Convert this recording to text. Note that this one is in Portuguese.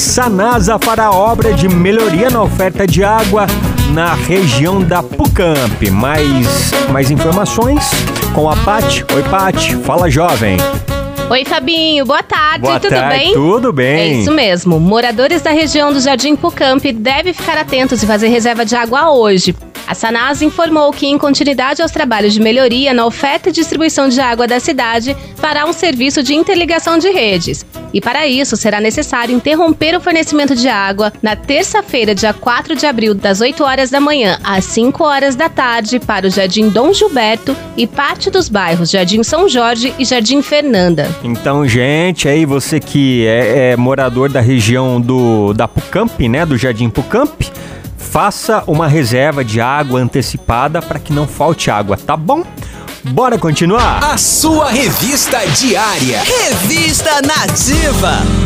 Sanasa fará obra de melhoria na oferta de água na região da Pucamp. Mais, mais informações com a Pati. Oi, Pati. Fala, jovem. Oi, Fabinho. Boa tarde. Boa tudo tarde, bem? Tudo bem. É isso mesmo. Moradores da região do Jardim Pucamp devem ficar atentos e fazer reserva de água hoje. A Sanasa informou que, em continuidade aos trabalhos de melhoria na oferta e distribuição de água da cidade, fará um serviço de interligação de redes. E para isso, será necessário interromper o fornecimento de água na terça-feira, dia 4 de abril, das 8 horas da manhã às 5 horas da tarde, para o Jardim Dom Gilberto e parte dos bairros Jardim São Jorge e Jardim Fernanda. Então, gente, aí você que é, é morador da região do da Pucamp, né, do Jardim Pucamp, faça uma reserva de água antecipada para que não falte água, tá bom? Bora continuar? A sua revista diária. Revista Nativa.